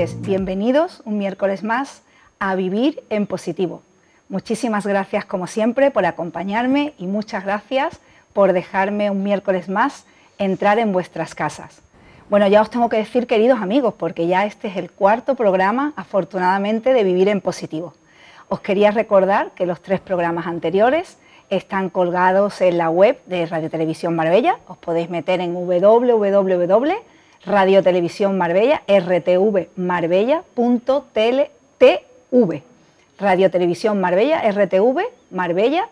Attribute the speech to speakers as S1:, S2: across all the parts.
S1: Bienvenidos un miércoles más a Vivir en Positivo. Muchísimas gracias como siempre por acompañarme y muchas gracias por dejarme un miércoles más entrar en vuestras casas. Bueno, ya os tengo que decir, queridos amigos, porque ya este es el cuarto programa, afortunadamente, de Vivir en Positivo. Os quería recordar que los tres programas anteriores están colgados en la web de Radio Televisión Marbella. Os podéis meter en www.radiotelevisión Marbella, rtvmarbella.tv. Radio Televisión Marbella, RTV, Marbella.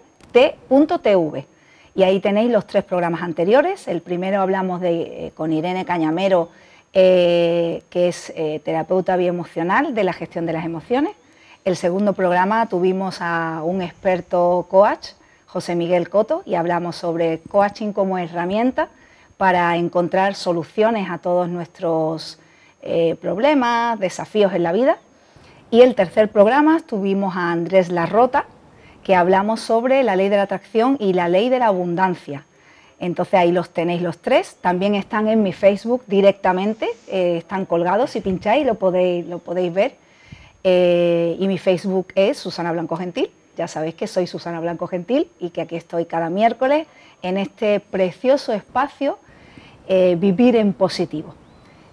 S1: Y ahí tenéis los tres programas anteriores. El primero hablamos de, eh, con Irene Cañamero, eh, que es eh, terapeuta bioemocional de la gestión de las emociones. El segundo programa tuvimos a un experto coach, José Miguel Coto, y hablamos sobre coaching como herramienta para encontrar soluciones a todos nuestros problemas, desafíos en la vida. Y el tercer programa tuvimos a Andrés Larrota, que hablamos sobre la ley de la atracción y la ley de la abundancia. Entonces ahí los tenéis los tres, también están en mi Facebook directamente, eh, están colgados, si pincháis lo podéis, lo podéis ver. Eh, y mi Facebook es Susana Blanco Gentil, ya sabéis que soy Susana Blanco Gentil y que aquí estoy cada miércoles en este precioso espacio eh, Vivir en Positivo.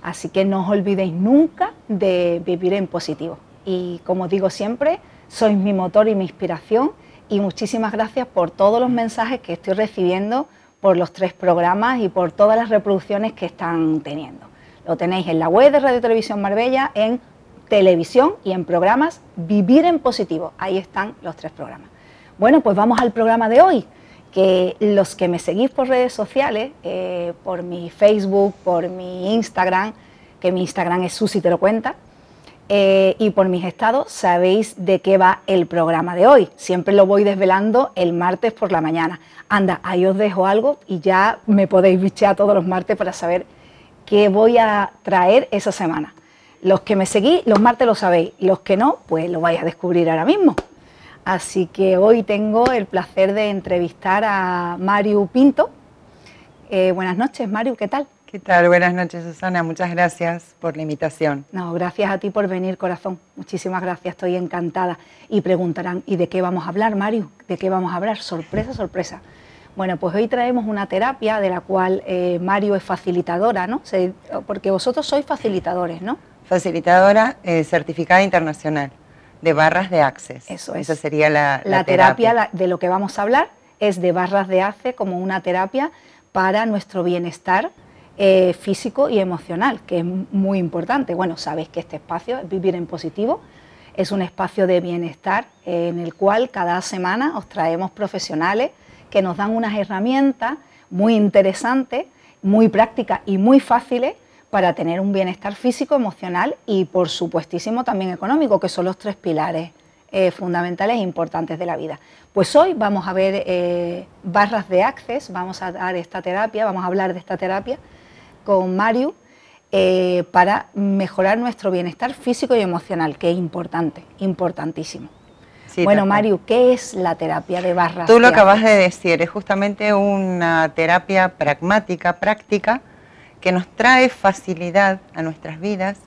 S1: Así que no os olvidéis nunca de vivir en positivo. Y como digo siempre, sois mi motor y mi inspiración y muchísimas gracias por todos los mensajes que estoy recibiendo por los tres programas y por todas las reproducciones que están teniendo. Lo tenéis en la web de Radio Televisión Marbella, en televisión y en programas Vivir en Positivo. Ahí están los tres programas. Bueno, pues vamos al programa de hoy, que los que me seguís por redes sociales, eh, por mi Facebook, por mi Instagram, que mi Instagram es Susi Te lo cuenta, eh, y por mis estados sabéis de qué va el programa de hoy. Siempre lo voy desvelando el martes por la mañana. Anda, ahí os dejo algo y ya me podéis bichear todos los martes para saber qué voy a traer esa semana. Los que me seguís, los martes lo sabéis. Los que no, pues lo vais a descubrir ahora mismo. Así que hoy tengo el placer de entrevistar a Mario Pinto. Eh, buenas noches, Mario, ¿qué tal?
S2: ¿Qué tal? Buenas noches, Susana. Muchas gracias por la invitación.
S1: No, gracias a ti por venir, corazón. Muchísimas gracias, estoy encantada. Y preguntarán, ¿y de qué vamos a hablar, Mario? ¿De qué vamos a hablar? Sorpresa, sorpresa. Bueno, pues hoy traemos una terapia de la cual eh, Mario es facilitadora, ¿no? porque vosotros sois facilitadores, ¿no?
S2: Facilitadora eh, certificada internacional de barras de Access.
S1: Eso es.
S2: Esa sería la,
S1: la, terapia. de lo que vamos a hablar es de barras de ACE como una terapia para nuestro bienestar eh, físico y emocional, que es muy importante. Bueno, sabéis que este espacio es Vivir en Positivo, es un espacio de bienestar en el cual cada semana os traemos profesionales que nos dan unas herramientas muy interesantes, muy prácticas y muy fáciles para tener un bienestar físico, emocional y por supuestísimo también económico, que son los tres pilares eh, fundamentales e importantes de la vida. Pues hoy vamos a ver eh, barras de access, vamos a dar esta terapia, vamos a hablar de esta terapia con Mario eh, para mejorar nuestro bienestar físico y emocional, que es importante, importantísimo. bueno, Mario, ¿qué es la terapia de barras?
S2: Tú lo acabas de decir, es justamente una terapia pragmática, práctica, que nos trae facilidad a nuestras vidas.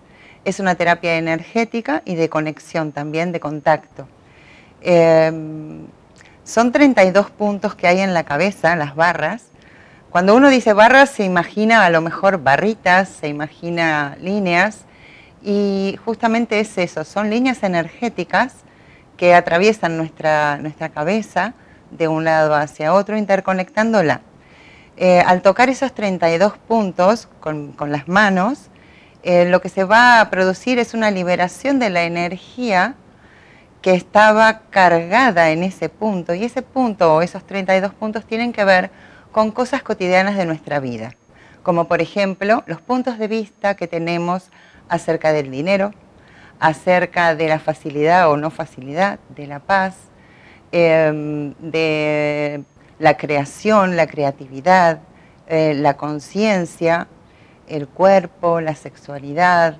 S2: Es una terapia energética y de conexión también, de contacto. Em, son 32 puntos que hay en la cabeza, las barras, cuando uno dice barras se imagina a lo mejor barritas, se imagina líneas y justamente es eso, son líneas energéticas que atraviesan nuestra, nuestra cabeza de un lado hacia otro interconectándola. Eh, al tocar esos 32 puntos con, las manos, eh, lo que se va a producir es una liberación de la energía que estaba cargada en ese punto. Y ese punto o esos 32 puntos tienen que ver con cosas cotidianas de nuestra vida, como por ejemplo los puntos de vista que tenemos acerca del dinero, acerca de la facilidad o no facilidad, de la paz, em, de la creación, la creatividad, eh, la conciencia, el cuerpo, la sexualidad,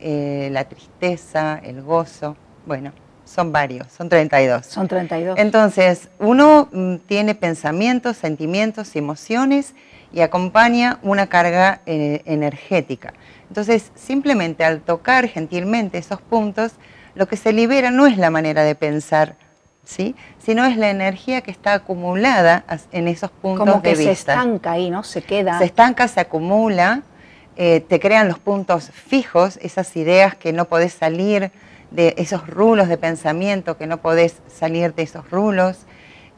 S2: eh, la tristeza, el gozo. Bueno, son varios, son 32.
S1: Son 32.
S2: Entonces, uno mm, tiene pensamientos, sentimientos y emociones y acompaña una carga eh, energética. Entonces, simplemente al tocar gentilmente esos puntos, lo que se libera no es la manera de pensar, ¿sí? sino es la energía que está acumulada en esos puntos
S1: Como
S2: que
S1: se estanca ahí, ¿no? Se queda.
S2: Se estanca, se acumula, eh, te crean los puntos fijos, esas ideas que no podés salir de esos rulos de pensamiento, que no podés salir de esos rulos,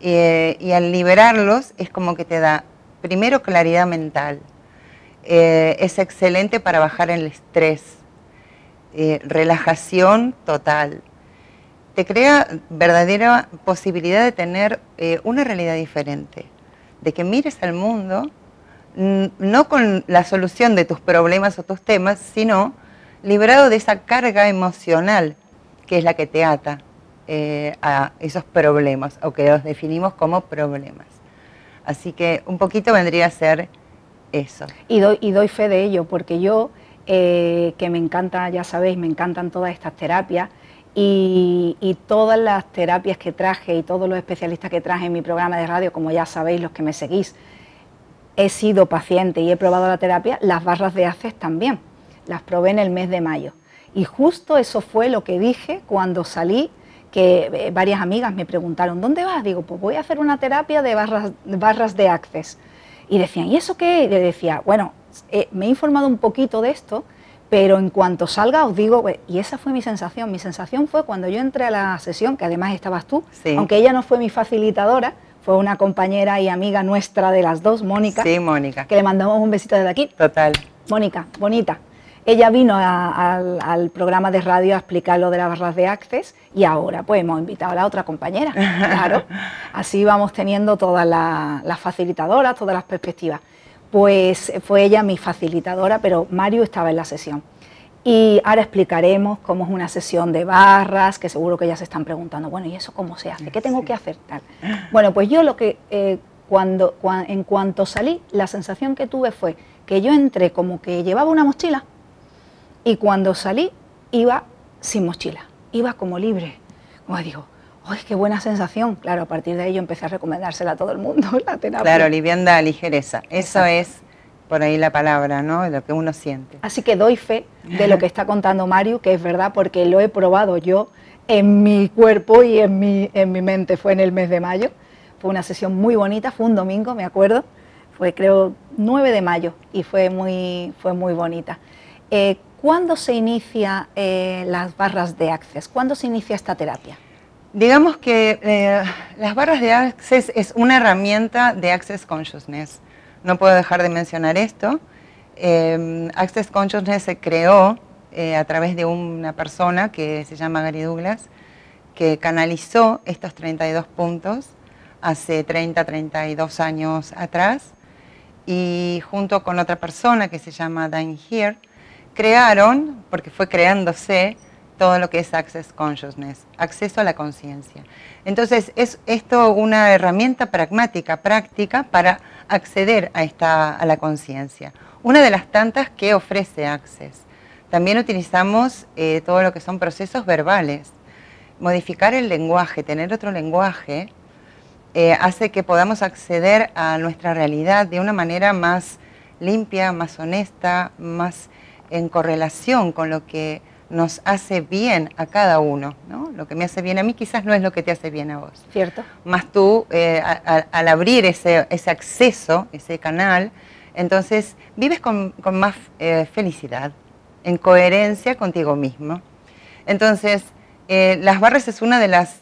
S2: eh, y al liberarlos es como que te da primero claridad mental, eh, es excelente para bajar el estrés, relajación total, te crea verdadera posibilidad de tener una realidad diferente, de que mires al mundo no con la solución de tus problemas o tus temas, sino liberado de esa carga emocional que es la que te ata eh, a esos problemas o que los definimos como problemas. Así que un poquito vendría a ser eso.
S1: Y doy, y doy fe de ello, porque yo, eh, que me encanta, ya sabéis, me encantan todas estas terapias, y, y, todas las terapias que traje y todos los especialistas que traje en mi programa de radio, como ya sabéis los que me seguís, he sido paciente y he probado la terapia, las barras de ACES también. Las probé en el mes de mayo. Y justo eso fue lo que dije cuando salí, que eh, varias amigas me preguntaron, ¿dónde vas? Digo, pues voy a hacer una terapia de barras, barras de Access. Y decían, ¿y eso qué? Y le decía, bueno, eh, me he informado un poquito de esto, pero en cuanto salga os digo, y esa fue mi sensación. Mi sensación fue cuando yo entré a la sesión, que además estabas tú, aunque ella no fue mi facilitadora, fue una compañera y amiga nuestra de las dos, Mónica.
S2: Sí, Mónica.
S1: Que le mandamos un besito desde aquí.
S2: Total.
S1: Mónica, bonita. Ella vino al, programa de radio a explicar lo de las barras de Access y ahora pues hemos invitado a la otra compañera, claro. Así vamos teniendo todas las facilitadoras, todas las perspectivas. Pues fue ella mi facilitadora, pero Mario estaba en la sesión. Y ahora explicaremos cómo es una sesión de barras, que seguro que ya se están preguntando, bueno, ¿y eso cómo se hace? ¿Qué tengo que hacer? Bueno, pues yo lo que, eh, cuando, en cuanto salí, la sensación que tuve fue que yo entré como que llevaba una mochila y cuando salí iba sin mochila, iba como libre. Como digo, ¡ay, qué buena sensación! Claro, a partir de ahí yo empecé a recomendársela a todo el mundo, la terapia.
S2: Claro, livianda, ligereza. Eso es por ahí la palabra, ¿no? Lo que uno siente.
S1: Así que doy fe de lo que está contando Mario, que es verdad porque lo he probado yo en mi cuerpo y en mi, en mi mente. Fue en el mes de mayo. Fue una sesión muy bonita, fue un domingo, me acuerdo. Fue creo 9 de mayo y fue muy, fue muy bonita. Eh, ¿Cuándo se inicia eh, las barras de Access? ¿Cuándo se inicia esta terapia?
S2: Digamos que eh, las barras de Access es una herramienta de Access Consciousness no puedo dejar de mencionar esto. Eh, Access Consciousness se creó eh, a través de una persona que se llama Gary Douglas, que canalizó estos 32 puntos hace 30, 32 años atrás, y junto con otra persona que se llama Dan Here, crearon, porque fue creándose, todo lo que es Access Consciousness, acceso a la conciencia. Entonces, es esto una herramienta pragmática, práctica, para acceder a, esta, a la conciencia. Una de las tantas que ofrece Access. También utilizamos eh, todo lo que son procesos verbales. Modificar el lenguaje, tener otro lenguaje, eh, hace que podamos acceder a nuestra realidad de una manera más limpia, más honesta, más en correlación con lo que nos hace bien a cada uno. ¿no? Lo que me hace bien a mí quizás no es lo que te hace bien a vos.
S1: Cierto.
S2: Más tú, eh, al abrir ese, ese, acceso, ese canal, entonces vives con, con más eh, felicidad, en coherencia contigo mismo. Entonces, eh, las barras es una de las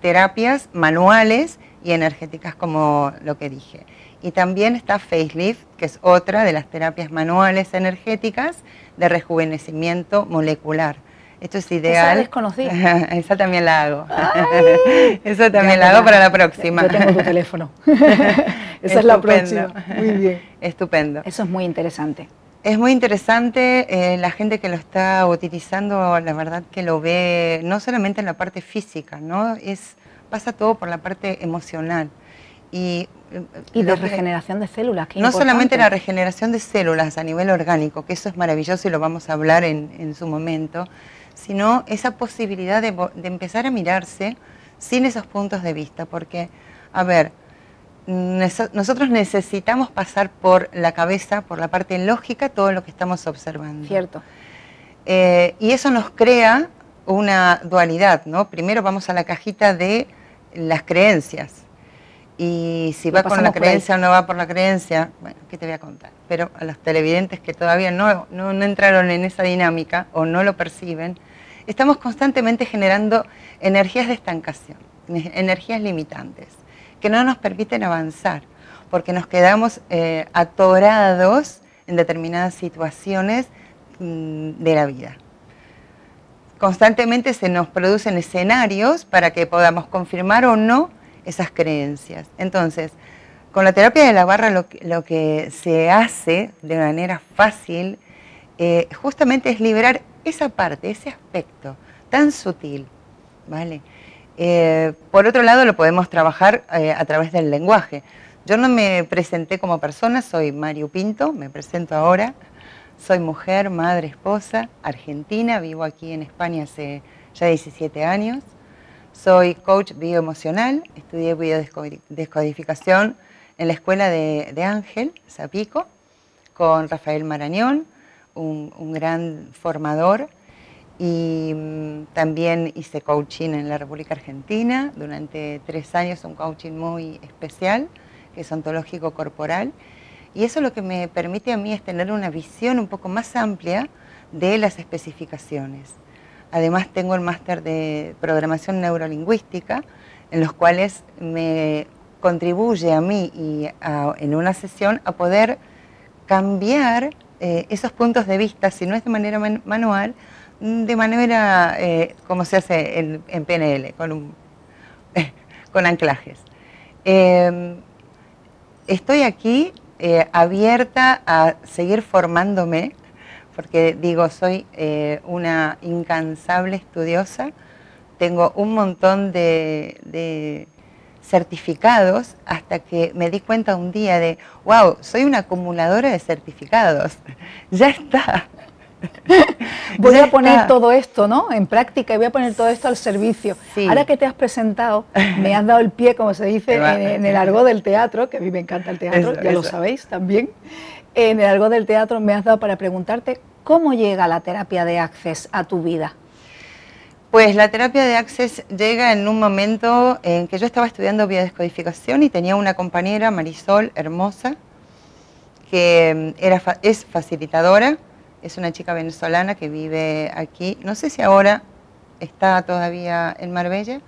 S2: terapias manuales y energéticas como lo que dije. Y también está Facelift, que es otra de las terapias manuales energéticas de rejuvenecimiento molecular. Esto es ideal.
S1: Esa
S2: Esa también la hago. Eso también la hago para la próxima.
S1: Yo tengo tu teléfono. Esa es la próxima. Muy bien.
S2: Estupendo.
S1: Eso es muy interesante.
S2: Es muy interesante, eh, la gente que lo está utilizando, la verdad que lo ve no solamente en la parte física, ¿no? Es, pasa todo por la parte emocional.
S1: Y, de regeneración de células.
S2: no solamente la regeneración de células a nivel orgánico, que eso es maravilloso y lo vamos a hablar en, su momento, sino esa posibilidad de, empezar a mirarse sin esos puntos de vista. Porque, a ver, nosotros necesitamos pasar por la cabeza, por la parte lógica, todo lo que estamos observando.
S1: Cierto.
S2: Eh, y eso nos crea una dualidad, ¿no? Primero vamos a la cajita de las creencias. Y si va con la creencia o no va por la creencia, bueno, ¿qué te voy a contar? Pero a los televidentes que todavía no, no, no entraron en esa dinámica o no lo perciben, estamos constantemente generando energías de estancación, energías limitantes, que no nos permiten avanzar, porque nos quedamos eh, atorados en determinadas situaciones mm, de la vida. Constantemente se nos producen escenarios para que podamos confirmar o no esas creencias. Entonces, con la terapia de la barra lo, que se hace de manera fácil eh, justamente es liberar esa parte, ese aspecto tan sutil, ¿vale? Eh, por otro lado, lo podemos trabajar eh, a través del lenguaje. Yo no me presenté como persona, soy Mario Pinto, me presento ahora. Soy mujer, madre, esposa, argentina, vivo aquí en España hace ya 17 años. Soy coach bioemocional, estudié biodescodificación en la escuela de, Ángel Zapico con Rafael Marañón, un gran formador y mm, también hice coaching en la República Argentina durante tres años, un coaching muy especial, que es ontológico corporal. Y eso lo que me permite a mí es tener una visión un poco más amplia de las especificaciones. Además tengo el máster de programación neurolingüística, en los cuales me contribuye a mí y en una sesión a poder cambiar eh, esos puntos de vista, si no es de manera manual, de manera eh, como se hace en, PNL, con, anclajes. Em, estoy aquí eh, abierta a seguir formándome, porque digo, soy eh, una incansable estudiosa, tengo un montón de certificados hasta que me di cuenta un día de, wow, soy una acumuladora de certificados. ya está.
S1: voy a poner todo esto ¿no? en práctica y voy a poner todo esto al servicio. Ahora que te has presentado, me has dado el pie, como se dice en, el argot del teatro, que a mí me encanta el teatro, ya lo sabéis también. En el argot del teatro me has dado para preguntarte cómo llega la terapia de Access a tu vida.
S2: Pues la terapia de Access llega en un momento en que yo estaba estudiando biodescodificación y tenía una compañera, Marisol, hermosa, que mm, era, es facilitadora es una chica venezolana que vive aquí, no sé si ahora está todavía en Marbella,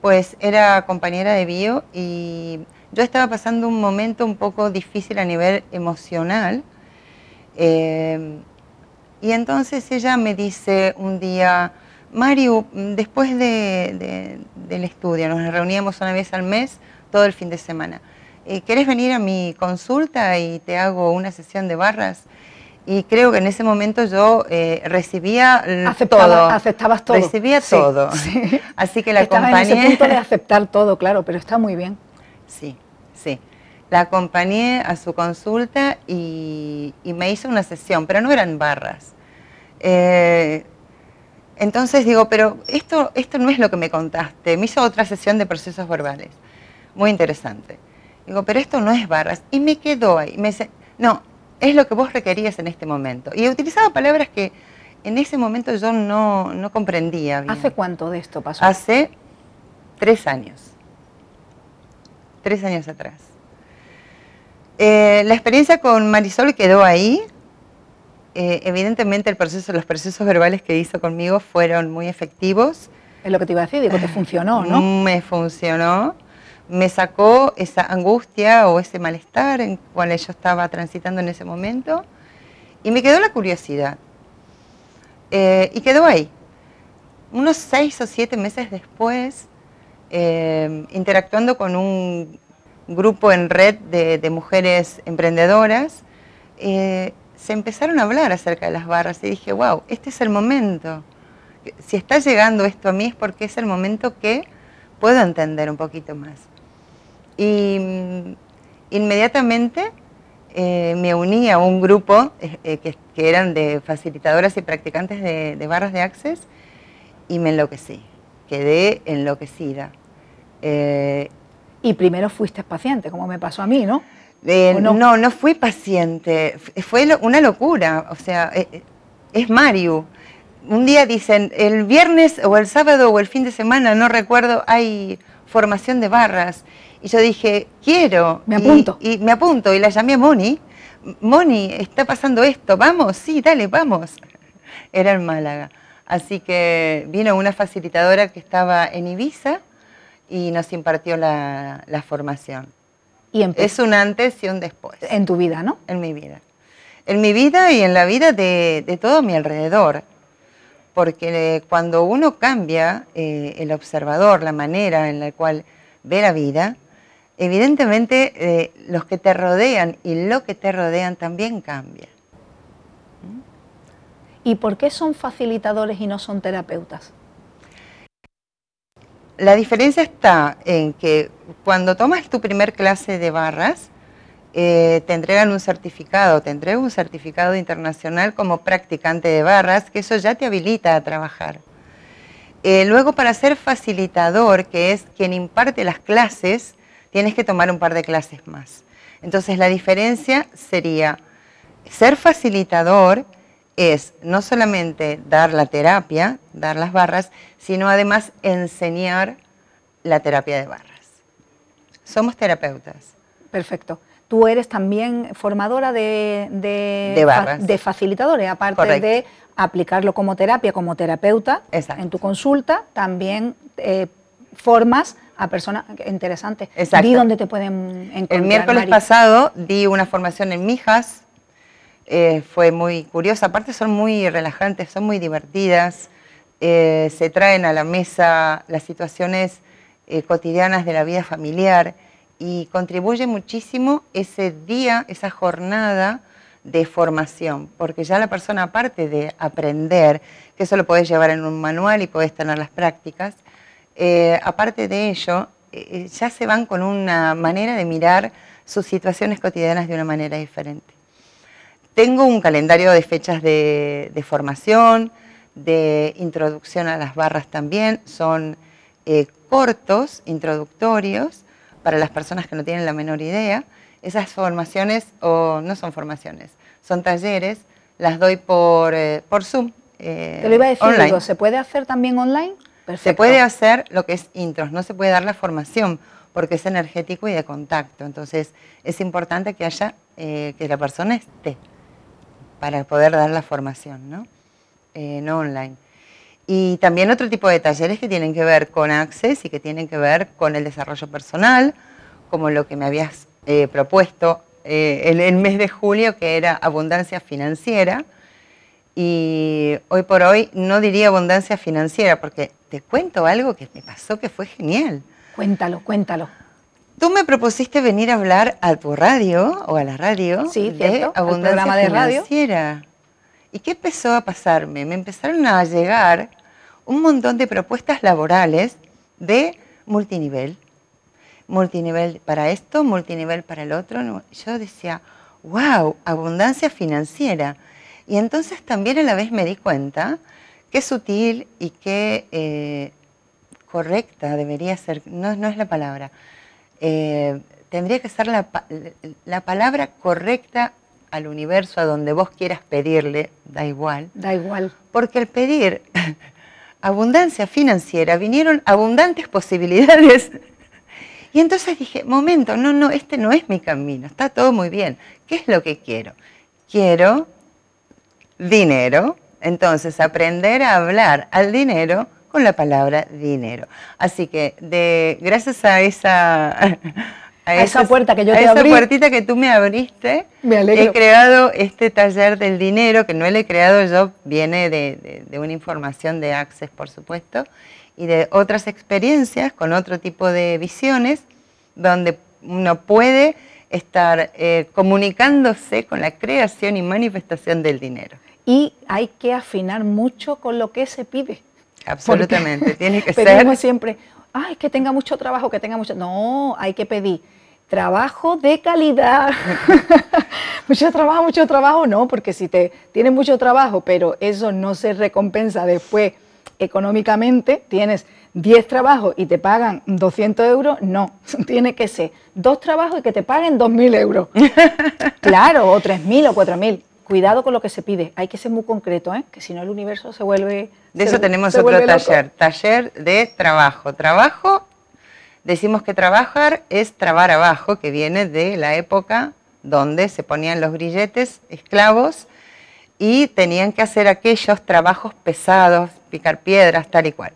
S2: pues era compañera de bio y yo estaba pasando un momento un poco difícil a nivel emocional. Eh, y entonces ella me dice un día, Mario, después del estudio, nos reuníamos una vez al mes, todo el fin de semana. Eh, ¿Quieres venir a mi consulta y te hago una sesión de barras? y creo que en ese momento yo eh, recibía todo.
S1: Aceptabas todo.
S2: Recibía todo. Así que la acompañé.
S1: En ese punto de aceptar todo, claro, pero está muy bien.
S2: Sí, sí. La acompañé a su consulta y, me hizo una sesión, pero no eran barras. Eh, entonces digo, pero esto, esto no es lo que me contaste. Me hizo otra sesión de procesos verbales. Muy interesante. Digo, pero esto no es barras. Y me quedó ahí. Me dice, no, es lo que vos requerías en este momento. Y he utilizado palabras que en ese momento yo no, comprendía bien.
S1: ¿Hace cuánto de esto pasó?
S2: Hace tres años. Tres años atrás. Eh, la experiencia con Marisol quedó ahí. Eh, evidentemente el proceso, los procesos verbales que hizo conmigo fueron muy efectivos.
S1: Es lo que te iba a decir, digo, te funcionó, ¿no?
S2: Me funcionó me sacó esa angustia o ese malestar en cual yo estaba transitando en ese momento y me quedó la curiosidad. Eh, y quedó ahí. Unos seis o siete meses después, eh, interactuando con un grupo en red de, mujeres emprendedoras, eh, se empezaron a hablar acerca de las barras y dije, wow, este es el momento. Si está llegando esto a mí es porque es el momento que puedo entender un poquito más. Y mm, inmediatamente eh, me uní a un grupo eh, que, eran de facilitadoras y practicantes de, barras de Access y me enloquecí, quedé enloquecida.
S1: Y primero fuiste paciente, como me pasó a mí, ¿no?
S2: Eh, no? no? fui paciente, fue una locura, o sea, eh, eh, es Mario. Un día dicen, el viernes o el sábado o el fin de semana, no recuerdo, hay formación de barras. Y yo dije, quiero.
S1: Me apunto.
S2: Y, me apunto y la llamé a Moni. Moni, está pasando esto, vamos, sí, dale, vamos. Era en Málaga. Así que vino una facilitadora que estaba en Ibiza y nos impartió la, formación.
S1: Y
S2: es un antes y un después.
S1: En tu vida, ¿no?
S2: En mi vida. En mi vida y en la vida de, todo mi alrededor. Porque cuando uno cambia eh, el observador, la manera en la cual ve la vida, evidentemente eh, los que te rodean y lo que te rodean también cambia.
S1: ¿Y por qué son facilitadores y no son terapeutas?
S2: La diferencia está en que cuando tomas tu primer clase de barras, eh, te entregan un certificado, te entregan un certificado internacional como practicante de barras, que eso ya te habilita a trabajar. Eh, luego, para ser facilitador, que es quien imparte las clases, tienes que tomar un par de clases más. Entonces, la diferencia sería ser facilitador es no solamente dar la terapia, dar las barras, sino además enseñar la terapia de barras. Somos terapeutas.
S1: Perfecto. Tú eres también formadora de,
S2: de,
S1: facilitadores, aparte de aplicarlo como terapia, como terapeuta en tu consulta, también eh, formas a personas interesantes.
S2: Exacto.
S1: Di dónde te pueden encontrar.
S2: El miércoles pasado di una formación en Mijas, eh, fue muy curiosa. Aparte son muy relajantes, son muy divertidas. Eh, se traen a la mesa las situaciones eh, cotidianas de la vida familiar y contribuye muchísimo ese día, esa jornada de formación, porque ya la persona, aparte de aprender, que eso lo podés llevar en un manual y podés tener las prácticas, aparte de ello, ya se van con una manera de mirar sus situaciones cotidianas de una manera diferente. Tengo un calendario de fechas de, formación, de introducción a las barras también. Son eh, cortos, introductorios, para las personas que no tienen la menor idea. Esas formaciones, o no son formaciones, son talleres, las doy por, eh, por Zoom.
S1: Eh, Te lo iba a decir, ¿se puede hacer también online?
S2: Se puede hacer lo que es intros, no se puede dar la formación porque es energético y de contacto. Entonces es importante que haya, que la persona esté para poder dar la formación, ¿no? Eh, no online. Y también otro tipo de talleres que tienen que ver con Access y que tienen que ver con el desarrollo personal, como lo que me habías eh, propuesto eh, en el mes de julio, que era abundancia financiera. Y hoy por hoy no diría abundancia financiera, porque te cuento algo que me pasó que fue genial.
S1: Cuéntalo, cuéntalo.
S2: Tú me propusiste venir a hablar a tu radio o a la radio
S1: de
S2: abundancia
S1: de
S2: financiera. ¿Y qué empezó a pasarme? Me empezaron a llegar un montón de propuestas laborales de multinivel. Multinivel para esto, multinivel para el otro. Yo decía, wow, abundancia financiera. Y entonces también a la vez me di cuenta qué sutil y qué eh, correcta debería ser, no, no es la palabra, eh, tendría que ser la, la, palabra correcta al universo, a donde vos quieras pedirle, da igual.
S1: Da igual.
S2: Porque al pedir abundancia financiera vinieron abundantes posibilidades. Y entonces dije, momento, no, no, este no es mi camino, está todo muy bien. ¿Qué es lo que quiero? Quiero dinero, entonces aprender a hablar al dinero con la palabra dinero. Así que de, gracias a esa...
S1: A, esa puerta que yo te
S2: a esa puertita que tú me abriste, he creado este taller del dinero, que no lo he creado yo, viene de, una información de Access, por supuesto, y de otras experiencias con otro tipo de visiones, donde uno puede estar eh, comunicándose con la creación y manifestación del dinero.
S1: Y hay que afinar mucho con lo que se pide.
S2: Absolutamente, tiene que ser.
S1: siempre, ay, que tenga mucho trabajo, que tenga mucho. No, hay que pedir trabajo de calidad. mucho trabajo, mucho trabajo, no, porque si te tienes mucho trabajo, pero eso no se recompensa después económicamente tienes 10 trabajos y te pagan 200 euros, no, tiene que ser dos trabajos y que te paguen 2.000 euros. claro, o 3.000 o 4.000. Cuidado con lo que se pide, hay que ser muy concreto, ¿eh? que si no el universo se vuelve...
S2: De eso tenemos otro taller, taller de trabajo. Trabajo, decimos que trabajar es trabar abajo, que viene de la época donde se ponían los grilletes esclavos y tenían que hacer aquellos trabajos pesados, picar piedras, tal y cual.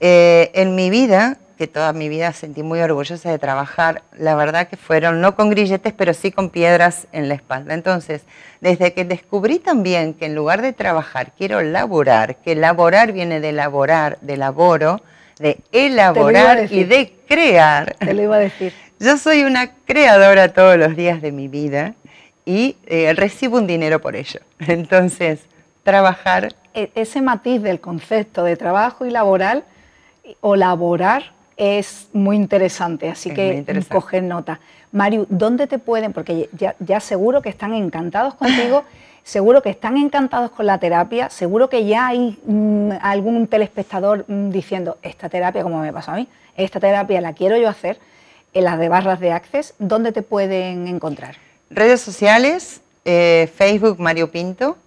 S2: Eh, en mi vida, que toda mi vida sentí muy orgullosa de trabajar, la verdad que fueron no con grilletes, pero sí con piedras en la espalda. Entonces, desde que descubrí también que en lugar de trabajar quiero laborar, que laborar viene de elaborar, de laboro, de elaborar y de crear.
S1: Te lo iba a decir.
S2: Yo soy una creadora todos los días de mi vida y eh, recibo un dinero por ello. Entonces, trabajar...
S1: E, ese matiz del concepto de trabajo y laboral o laborar es muy interesante, así que coger nota. Mario, ¿dónde te pueden? Porque ya, seguro que están encantados contigo, seguro que están encantados con la terapia, seguro que ya hay mm, algún telespectador mm, diciendo, esta terapia, como me pasó a mí, esta terapia la quiero yo hacer, en las de barras de Access, ¿dónde te pueden encontrar?
S2: Redes sociales, eh, Facebook Mario Pinto,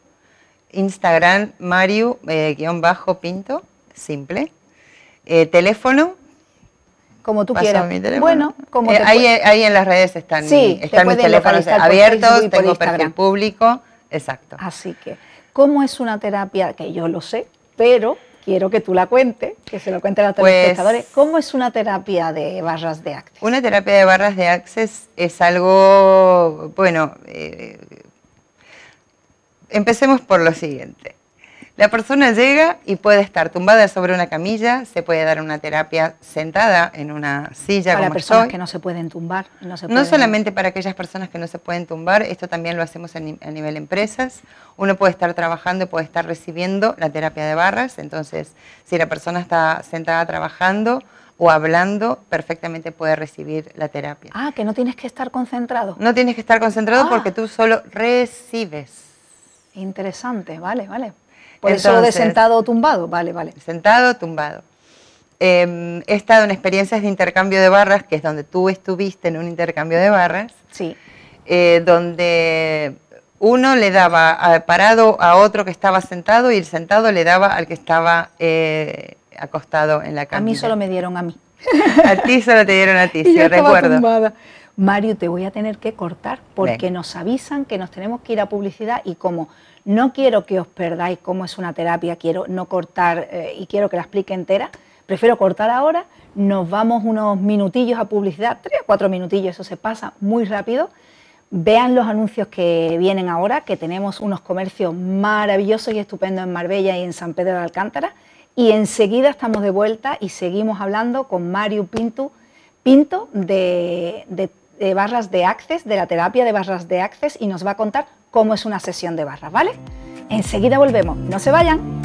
S2: Instagram Mario-Pinto, eh, simple. Eh, teléfono.
S1: Como tú quieras.
S2: Bueno, como ahí, ahí, en las redes están, están mis teléfonos abiertos, tengo perfil público. Exacto.
S1: Así que, ¿cómo es una terapia? Que yo lo sé, pero quiero que tú la cuentes, que se lo cuente a los pues telespectadores. ¿Cómo es una terapia de barras de Access?
S2: Una terapia de barras de Access es algo, bueno, eh, empecemos por lo siguiente. La persona llega y puede estar tumbada sobre una camilla, se puede dar una terapia sentada en una silla.
S1: Para personas que no se pueden tumbar.
S2: No, solamente para aquellas personas que no se pueden tumbar, esto también lo hacemos a, nivel empresas. Uno puede estar trabajando y puede estar recibiendo la terapia de barras, entonces si la persona está sentada trabajando o hablando, perfectamente puede recibir la terapia.
S1: Ah, que no tienes que estar concentrado.
S2: No tienes que estar concentrado ah. porque tú solo recibes.
S1: Interesante, vale, vale. Por eso de sentado o tumbado, vale, vale.
S2: Sentado, tumbado. Em, he estado en experiencias de intercambio de barras, que es donde tú estuviste en un intercambio de barras.
S1: Sí.
S2: Eh, donde uno le daba parado a otro que estaba sentado y el sentado le daba al que estaba eh, acostado en la cama.
S1: A mí solo me dieron a mí.
S2: a ti solo te dieron a ti, sí, recuerdo.
S1: Mario, te voy a tener que cortar porque nos avisan que nos tenemos que ir a publicidad y como no quiero que os perdáis cómo es una terapia, quiero no cortar eh, y quiero que la explique entera. Prefiero cortar ahora, nos vamos unos minutillos a publicidad, tres o cuatro minutillos, eso se pasa muy rápido. Vean los anuncios que vienen ahora, que tenemos unos comercios maravillosos y estupendos en Marbella y en San Pedro de Alcántara. Y enseguida estamos de vuelta y seguimos hablando con Mario Pinto, Pinto de, de barras de Access, de la terapia de barras de Access, y nos va a contar cómo es una sesión de barras, ¿vale? Enseguida volvemos, no se vayan.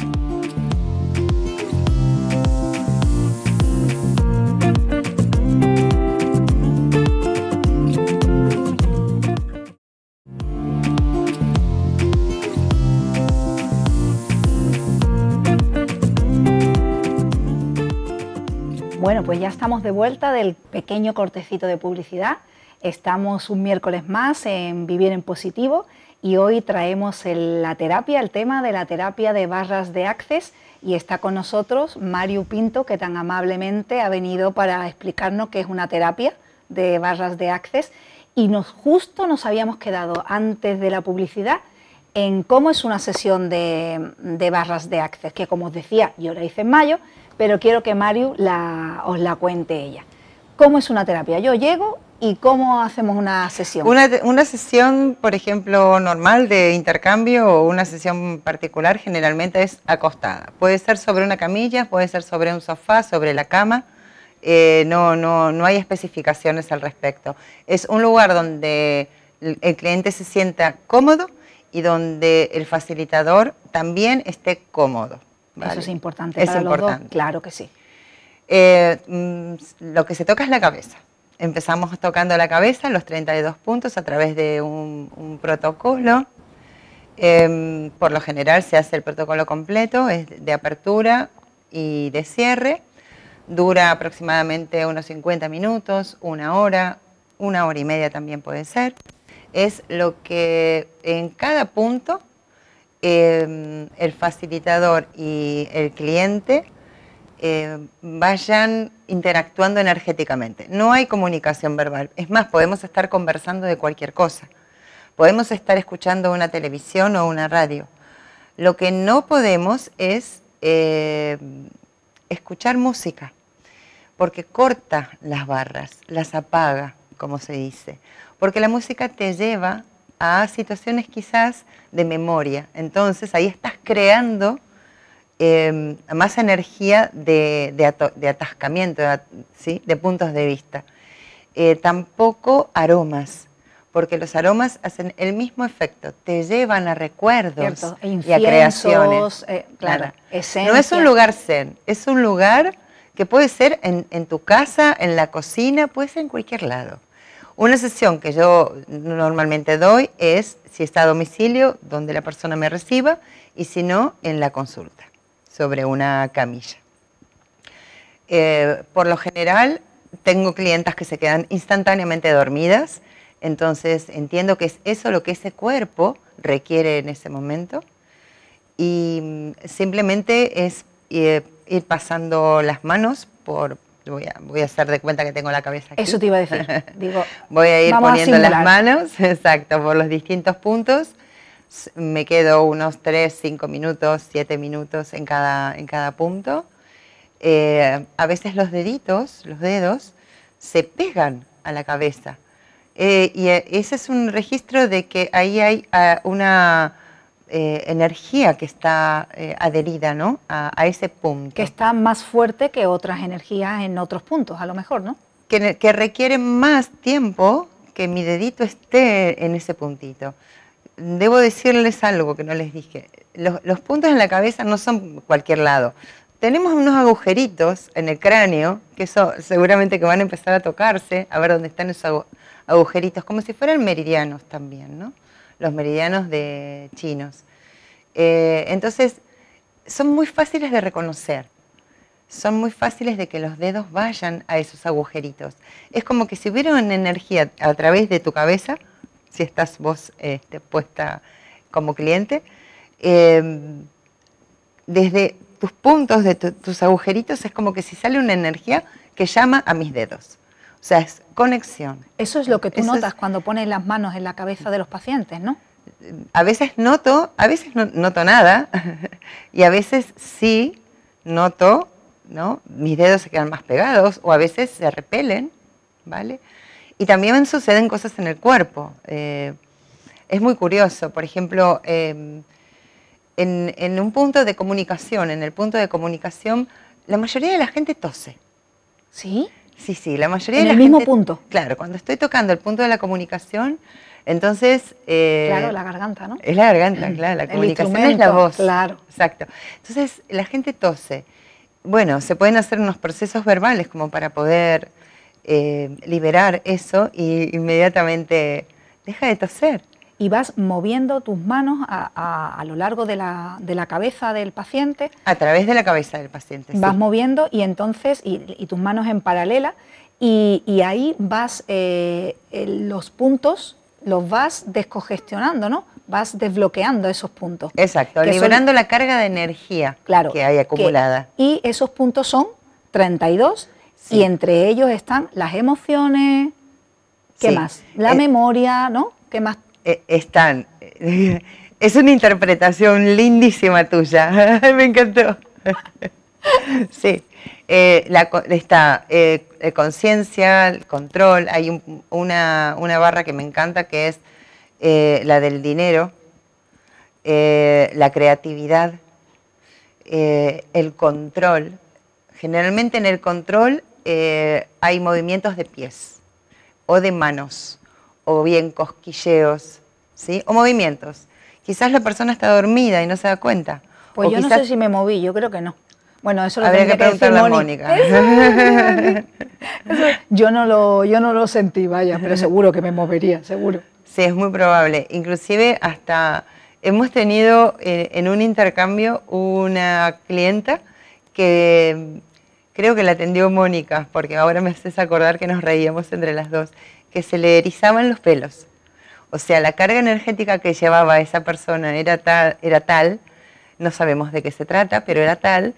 S1: Bueno, pues ya estamos de vuelta del pequeño cortecito de publicidad. Estamos un miércoles más en Vivir en Positivo y hoy traemos la terapia, el tema de la terapia de barras de Access y está con nosotros Mario Pinto que tan amablemente ha venido para explicarnos qué es una terapia de barras de Access y nos justo nos habíamos quedado antes de la publicidad en cómo es una sesión de, barras de Access, que como os decía, yo la hice en mayo, pero quiero que Mario os la cuente ella. ¿Cómo es una terapia? Yo llego ¿Y cómo hacemos una sesión?
S2: Una, sesión, por ejemplo, normal de intercambio o una sesión particular generalmente es acostada. Puede ser sobre una camilla, puede ser sobre un sofá, sobre la cama. Eh, no, no, no hay especificaciones al respecto. Es un lugar donde el, cliente se sienta cómodo y donde el facilitador también esté cómodo.
S1: Eso es importante. Es importante. Claro que sí.
S2: Eh, mm, lo que se toca es la cabeza. Empezamos tocando la cabeza, los 32 puntos, a través de un, protocolo. Em, por lo general se hace el protocolo completo, es de apertura, y de cierre. Dura aproximadamente unos 50 minutos, una hora, una hora y media también puede ser. Es lo que en cada punto em, el facilitador y el cliente em, vayan interactuando energéticamente. No hay comunicación verbal. Es más, podemos estar conversando de cualquier cosa. Podemos estar escuchando una televisión o una radio. Lo que no podemos es em, escuchar música porque corta las barras, las apaga, como se dice, porque la música te lleva a situaciones quizás de memoria, entonces ahí estás creando em, más energía de, atascamiento, ¿sí? de puntos de vista. Eh, tampoco aromas, porque los aromas hacen el mismo efecto, te llevan a recuerdos y a creaciones.
S1: Eh, claro,
S2: no es un lugar zen, es un lugar que puede ser en, tu casa, en la cocina, puede ser en cualquier lado. Una sesión que yo normalmente doy es si está a domicilio, donde la persona me reciba, y si no, en la consulta, sobre una camilla. Eh, por lo general, tengo clientas que se quedan instantáneamente dormidas, entonces entiendo que es eso lo que ese cuerpo requiere en ese momento y mm, simplemente es eh, ir pasando las manos por... Voy a, voy a hacer de cuenta que tengo la cabeza aquí.
S1: Eso te iba a decir. Digo,
S2: voy a ir poniendo las manos, exacto, por los distintos puntos. Me quedo unos 3, 5 minutos, 7 minutos en cada, en cada punto. Eh, a veces los deditos, los dedos, se pegan a la cabeza. Eh, y ese es un registro de que ahí hay ah, una eh, energía que está eh, adherida ¿no? A, ese punto.
S1: Que está más fuerte que otras energías en otros puntos, a lo mejor, ¿no?
S2: Que, que requiere más tiempo que mi dedito esté en ese puntito. Debo decirles algo que no les dije. Los, puntos en la cabeza no son cualquier lado. Tenemos unos agujeritos en el cráneo, que eso seguramente que van a empezar a tocarse, a ver dónde están esos agujeritos, como si fueran meridianos también, ¿no? los meridianos de chinos. Eh, entonces, son muy fáciles de reconocer, son muy fáciles de que los dedos vayan a esos agujeritos. Es como que si hubiera una energía a través de tu cabeza, si estás vos este, puesta como cliente, em, desde tus puntos, de tus agujeritos, es como que si sale una energía que llama a mis dedos. O sea, es conexión.
S1: Eso es lo que tú notas cuando pones las manos en la cabeza de los pacientes, ¿no?
S2: A veces noto, a veces no noto nada y a veces sí noto, ¿no? Mis dedos se quedan más pegados o a veces se repelen, ¿vale? Y también suceden cosas en el cuerpo. Eh, es muy curioso, por ejemplo, em, en, en un punto de comunicación, en el punto de comunicación, la mayoría de la gente tose.
S1: ¿Sí?
S2: Sí, sí, la mayoría
S1: en
S2: de
S1: el mismo punto.
S2: Claro, cuando estoy tocando el punto de la comunicación, entonces...
S1: Eh, claro, la garganta, ¿no?
S2: Es la garganta, claro, la comunicación es la voz.
S1: Claro.
S2: Exacto. Entonces, la gente tose. Bueno, se pueden hacer unos procesos verbales como para poder eh, liberar eso y inmediatamente deja de toser
S1: y vas moviendo tus manos a, lo largo de la, de la, cabeza del paciente.
S2: A través de la cabeza del paciente.
S1: Vas moviendo y entonces, y, tus manos en paralela, y, ahí vas, eh, los puntos los vas descongestionando, ¿no? Vas desbloqueando esos puntos.
S2: Exacto, liberando la carga de energía
S1: claro,
S2: que hay acumulada.
S1: y esos puntos son 32 y entre ellos están las emociones, ¿qué más? La memoria, ¿no? ¿Qué más
S2: eh, están. Es una interpretación lindísima tuya. Me encantó. Sí. Eh, la, está eh, conciencia, control. Hay una, barra que me encanta que es la del dinero, la creatividad, el control. Generalmente en el control hay movimientos de pies o de manos o bien cosquilleos, ¿sí? O movimientos. Quizás la persona está dormida y no se da cuenta.
S1: Pues yo no sé si me moví, yo creo que no. Bueno, eso lo
S2: Habría que preguntarle
S1: a
S2: Mónica.
S1: yo, no lo, yo no lo sentí, vaya, pero seguro que me movería, seguro.
S2: Sí, es muy probable. Inclusive hasta hemos tenido eh, en un intercambio una clienta que creo que la atendió Mónica, porque ahora me haces acordar que nos reíamos entre las dos, que se le erizaban los pelos. O sea, la carga energética que llevaba esa persona era tal, era tal no sabemos de qué se trata, pero era tal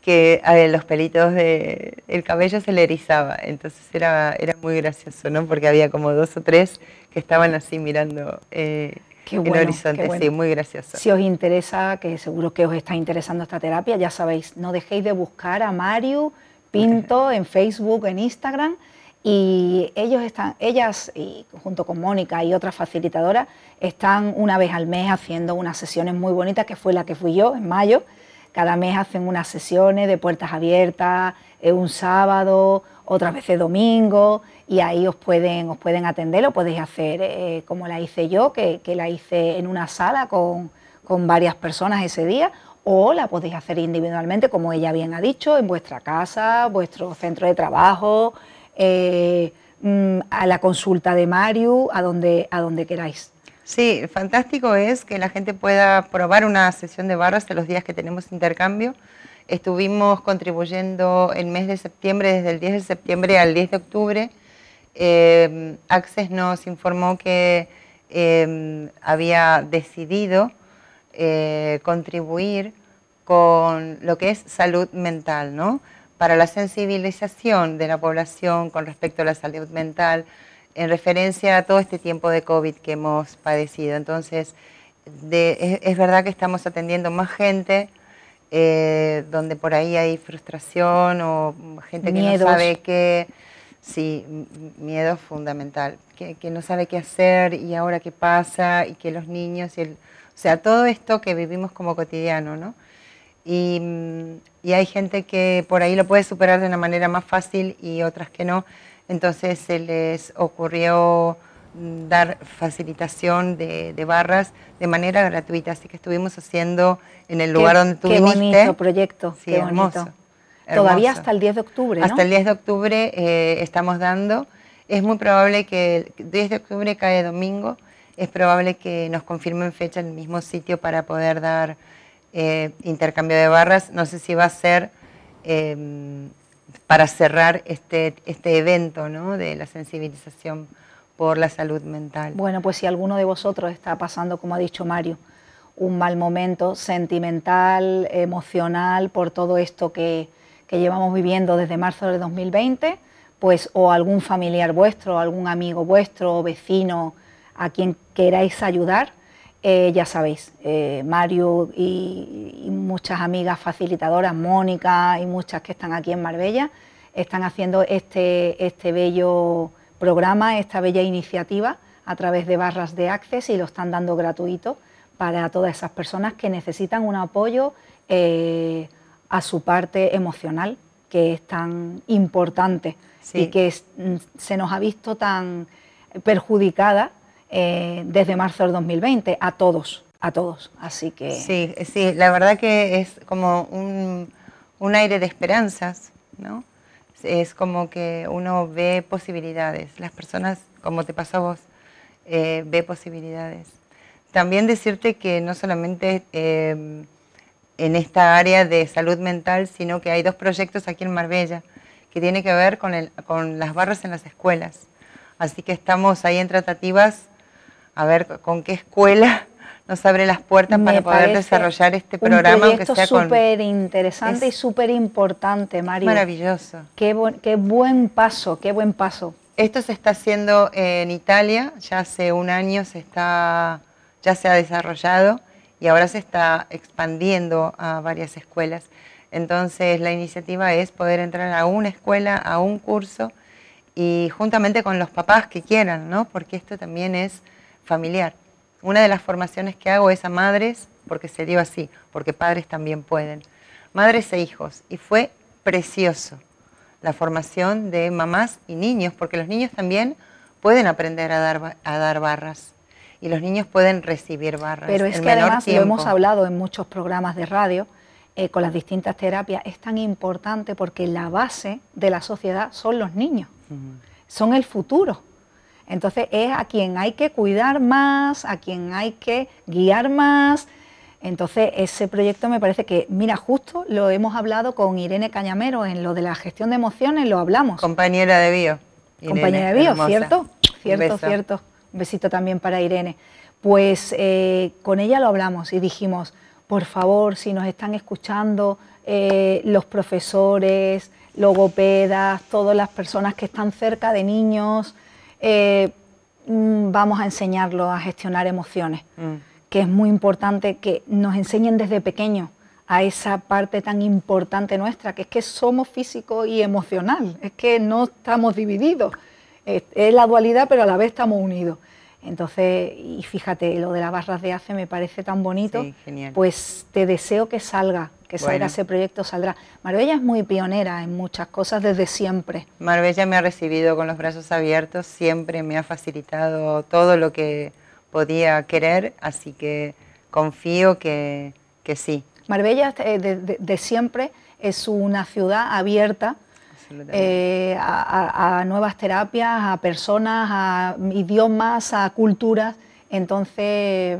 S2: que los pelitos del cabello se le erizaba. Entonces era, era muy gracioso, ¿no? Porque había como dos o tres que estaban así mirando eh, el horizonte. Sí, muy gracioso.
S1: Si os interesa, que seguro que os está interesando esta terapia, ya sabéis, no dejéis de buscar a Mario Pinto en Facebook, en Instagram. Y ellos están, ellas, y junto con Mónica y otras facilitadoras, están una vez al mes haciendo unas sesiones muy bonitas, que fue la que fui yo en mayo, cada mes hacen unas sesiones de puertas abiertas, un sábado, otras veces domingo, y ahí os pueden, os pueden atender, lo podéis hacer eh, como la hice yo, que, la hice en una sala con, varias personas ese día, o la podéis hacer individualmente, como ella bien ha dicho, en vuestra casa, vuestro centro de trabajo, eh, mm, a la consulta de Mario, a donde, a donde queráis.
S2: Sí, fantástico es que la gente pueda probar una sesión de barras en los días que tenemos intercambio. Estuvimos contribuyendo el mes de septiembre, desde el 10 de septiembre al 10 de octubre. Eh, Access nos informó que eh, había decidido eh, contribuir con lo que es salud mental, ¿no? Para la sensibilización de la población con respecto a la salud mental, en referencia a todo este tiempo de COVID que hemos padecido. Entonces, es, verdad que estamos atendiendo más gente, eh, donde por ahí hay frustración o gente que no sabe qué, sí, miedo fundamental, que, no sabe qué hacer y ahora qué pasa y que los niños, y el, o sea, todo esto que vivimos como cotidiano, ¿no? Y, y hay gente que por ahí lo puede superar de una manera más fácil y otras que no. Entonces se les ocurrió mm, dar facilitación de, barras de manera gratuita, así que estuvimos haciendo en el lugar donde tú qué
S1: bonito proyecto, sí, qué hermoso, Todavía hasta el 10 de octubre,
S2: Hasta el 10 de octubre eh, estamos dando. Es muy probable que el 10 de octubre cae domingo, es probable que nos confirmen fecha en el mismo sitio para poder dar eh, intercambio de barras. No sé si va a ser... Em, para cerrar este, este evento ¿no? de la sensibilización por la salud mental.
S1: Bueno, pues si alguno de vosotros está pasando, como ha dicho Mario, un mal momento sentimental, emocional, por todo esto que, que llevamos viviendo desde marzo de 2020, pues o algún familiar vuestro, algún amigo vuestro, vecino, a quien queráis ayudar, eh, ya sabéis, eh, Mario y, muchas amigas facilitadoras, Mónica y muchas que están aquí en Marbella, están haciendo este, este bello programa, esta bella iniciativa a través de barras de Access y lo están dando gratuito para todas esas personas que necesitan un apoyo eh, a su parte emocional, que es tan importante y que se nos ha visto tan perjudicada eh, desde marzo del 2020, a todos, a todos. Así que...
S2: Sí, sí, la verdad que es como un, aire de esperanzas, ¿no? Es como que uno ve posibilidades, las personas, como te pasó a vos, eh, ve posibilidades. También decirte que no solamente em, en esta área de salud mental, sino que hay dos proyectos aquí en Marbella que tienen que ver con, el, con las barras en las escuelas. Así que estamos ahí en tratativas a ver con qué escuela nos abre las puertas para poder desarrollar este programa.
S1: Un proyecto súper interesante y súper importante, Mario.
S2: Maravilloso.
S1: Qué, qué buen paso, qué buen paso.
S2: Esto se está haciendo en Italia, ya hace un año se está, ya se ha desarrollado y ahora se está expandiendo a varias escuelas. Entonces la iniciativa es poder entrar a una escuela, a un curso y juntamente con los papás que quieran, ¿no? Porque esto también es familiar. Una de las formaciones que hago es a madres, porque se dio así, porque padres también pueden. Madres e hijos. Y fue precioso la formación de mamás y niños, porque los niños también pueden aprender a dar, a dar barras y los niños pueden recibir barras.
S1: Pero es que además lo hemos hablado en muchos programas de radio eh, con las distintas terapias, es tan importante porque la base de la sociedad son los niños, son el futuro. Entonces es a quien hay que cuidar más, a quien hay que guiar más, Entonces, ese proyecto me parece que, mira, justo lo hemos hablado con Irene Cañamero en lo de la gestión de emociones, lo hablamos.
S2: Compañera de bio.
S1: Compañera de bio, ¿cierto? Cierto, cierto. Un besito también para Irene. Pues eh, con ella lo hablamos y dijimos, por favor, si nos están escuchando eh, los profesores, logopedas, todas las personas que están cerca de niños, eh, mm, vamos a enseñarlos a gestionar emociones. Mm que es muy importante que nos enseñen desde pequeños a esa parte tan importante nuestra, que es que somos físico y emocional, es que no estamos divididos, es, la dualidad pero a la vez estamos unidos. Entonces, y fíjate, lo de las barras de ACE me parece tan bonito, pues te deseo que salga, que salga ese proyecto, saldrá. Marbella es muy pionera en muchas cosas desde siempre.
S2: Marbella me ha recibido con los brazos abiertos, siempre me ha facilitado todo lo que podía querer, así que confío que, sí.
S1: Marbella eh, de, siempre es una ciudad abierta eh, a, nuevas terapias, a personas, a idiomas, a culturas. Entonces,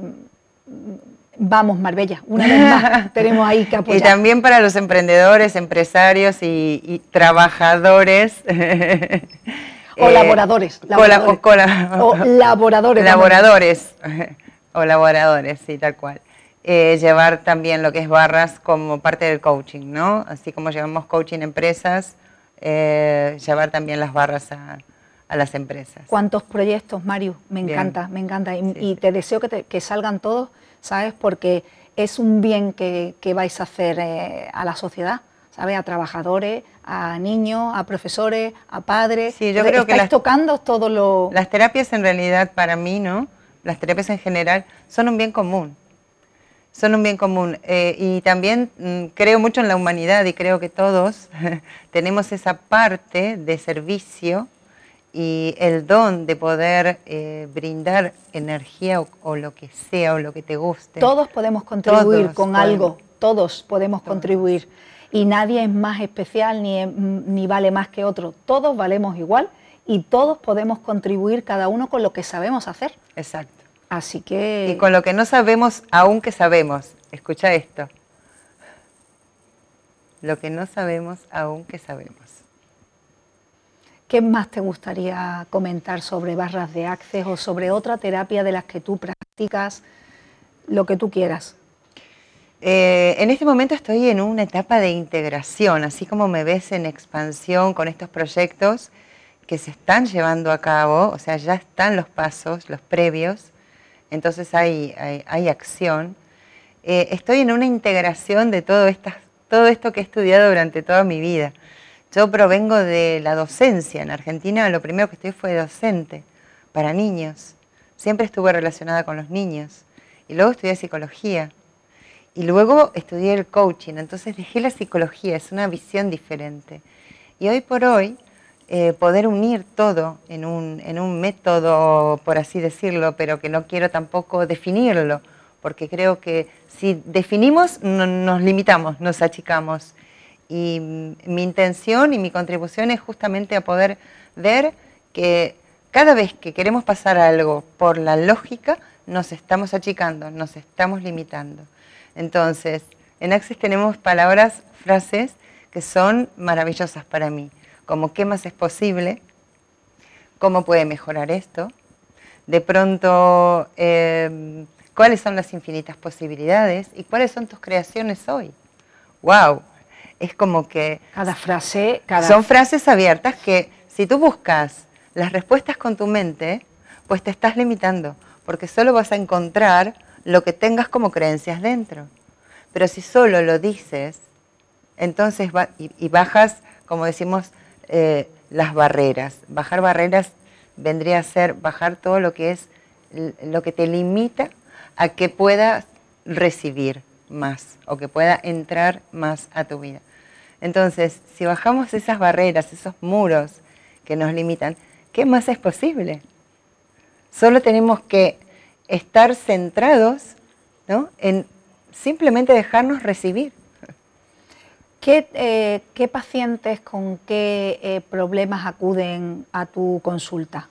S1: vamos, Marbella, una vez más tenemos ahí que apoyar.
S2: Y también para los emprendedores, empresarios y trabajadores
S1: O laboradores.
S2: Eh, o,
S1: laboradores.
S2: Laboradores. o laboradores, sí, tal cual. Eh, llevar también lo que es barras como parte del coaching, ¿no? Así como llevamos coaching empresas, eh, llevar también las barras a, las empresas.
S1: ¿Cuántos proyectos, Mario? Me encanta, me encanta. Y, te deseo que, salgan todos, ¿sabes? Porque es un bien que, vais a hacer a la sociedad. ¿sabe? A trabajadores, a niños, a profesores, a padres.
S2: Sí, yo creo que
S1: las, tocando todo lo...
S2: Las terapias en realidad para mí, ¿no? Las terapias en general son un bien común. Son un bien común. Eh, y también mm, creo mucho en la humanidad y creo que todos tenemos esa parte de servicio y el don de poder eh, brindar energía o, lo que sea o lo que te guste.
S1: Todos podemos contribuir con algo, todos podemos contribuir y nadie es más especial ni, ni vale más que otro. Todos valemos igual y todos podemos contribuir cada uno con lo que sabemos hacer.
S2: Exacto.
S1: Así que...
S2: Y con lo que no sabemos, aunque sabemos. Escucha esto. Lo que no sabemos, aunque sabemos.
S1: ¿Qué más te gustaría comentar sobre barras de access o sobre otra terapia de las que tú practicas? Lo que tú quieras.
S2: Eh, en este momento estoy en una etapa de integración, así como me ves en expansión con estos proyectos que se están llevando a cabo, o sea, ya están los pasos, los previos, entonces hay, hay, acción. Eh, estoy en una integración de todo, todo esto que he estudiado durante toda mi vida. Yo provengo de la docencia. En Argentina lo primero que estoy fue docente para niños. Siempre estuve relacionada con los niños. Y luego estudié psicología. Y luego estudié el coaching, entonces dejé la psicología, es una visión diferente. Y hoy por hoy, eh, poder unir todo en un, en un método, por así decirlo, pero que no quiero tampoco definirlo, porque creo que si definimos nos limitamos, nos achicamos. Y mi intención y mi contribución es justamente a poder ver que cada vez que queremos pasar algo por la lógica, nos estamos achicando, nos estamos limitando. Entonces, en Access tenemos palabras, frases que son maravillosas para mí, como qué más es posible, cómo puede mejorar esto, de pronto em, cuáles son las infinitas posibilidades y cuáles son tus creaciones hoy. ¡Wow! Es como que...
S1: Cada frase...
S2: Son frases abiertas que si tú buscas las respuestas con tu mente, pues te estás limitando, porque solo vas a encontrar lo que tengas como creencias dentro. Pero si solo lo dices, entonces y, bajas, como decimos, eh, las barreras. Bajar barreras vendría a ser bajar todo lo que es lo que te limita a que puedas recibir más o que pueda entrar más a tu vida. Entonces, si bajamos esas barreras, esos muros que nos limitan, ¿qué más es posible? Solo tenemos que estar centrados en simplemente dejarnos recibir.
S1: ¿Qué, eh, pacientes con qué eh, problemas acuden a tu consulta?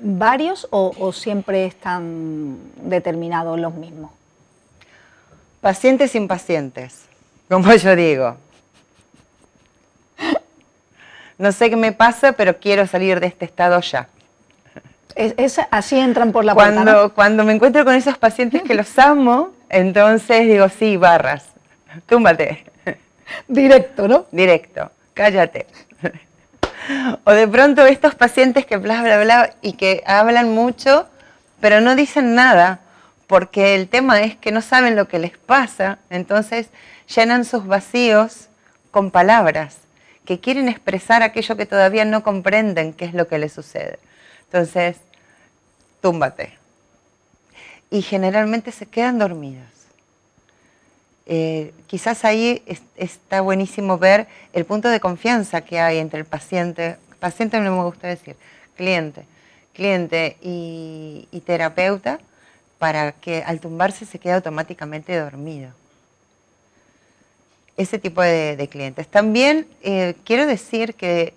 S1: ¿Varios o, siempre están determinados los mismos?
S2: Pacientes impacientes, como yo digo. No sé qué me pasa, pero quiero salir de este estado ya.
S1: Es, así entran por la
S2: cuando,
S1: puerta.
S2: Cuando me encuentro con esos pacientes que los amo, entonces digo, sí, barras, túmbate.
S1: Directo, ¿no?
S2: Directo, cállate. O de pronto estos pacientes que bla, bla, bla y que hablan mucho, pero no dicen nada, porque el tema es que no saben lo que les pasa, entonces llenan sus vacíos con palabras, que quieren expresar aquello que todavía no comprenden qué es lo que les sucede. Entonces, túmbate. Y generalmente se quedan dormidos. Eh, quizás ahí está buenísimo ver el punto de confianza que hay entre el paciente, paciente no me gusta decir, cliente, cliente y, terapeuta, para que al tumbarse se quede automáticamente dormido. Ese tipo de, clientes. También eh, quiero decir que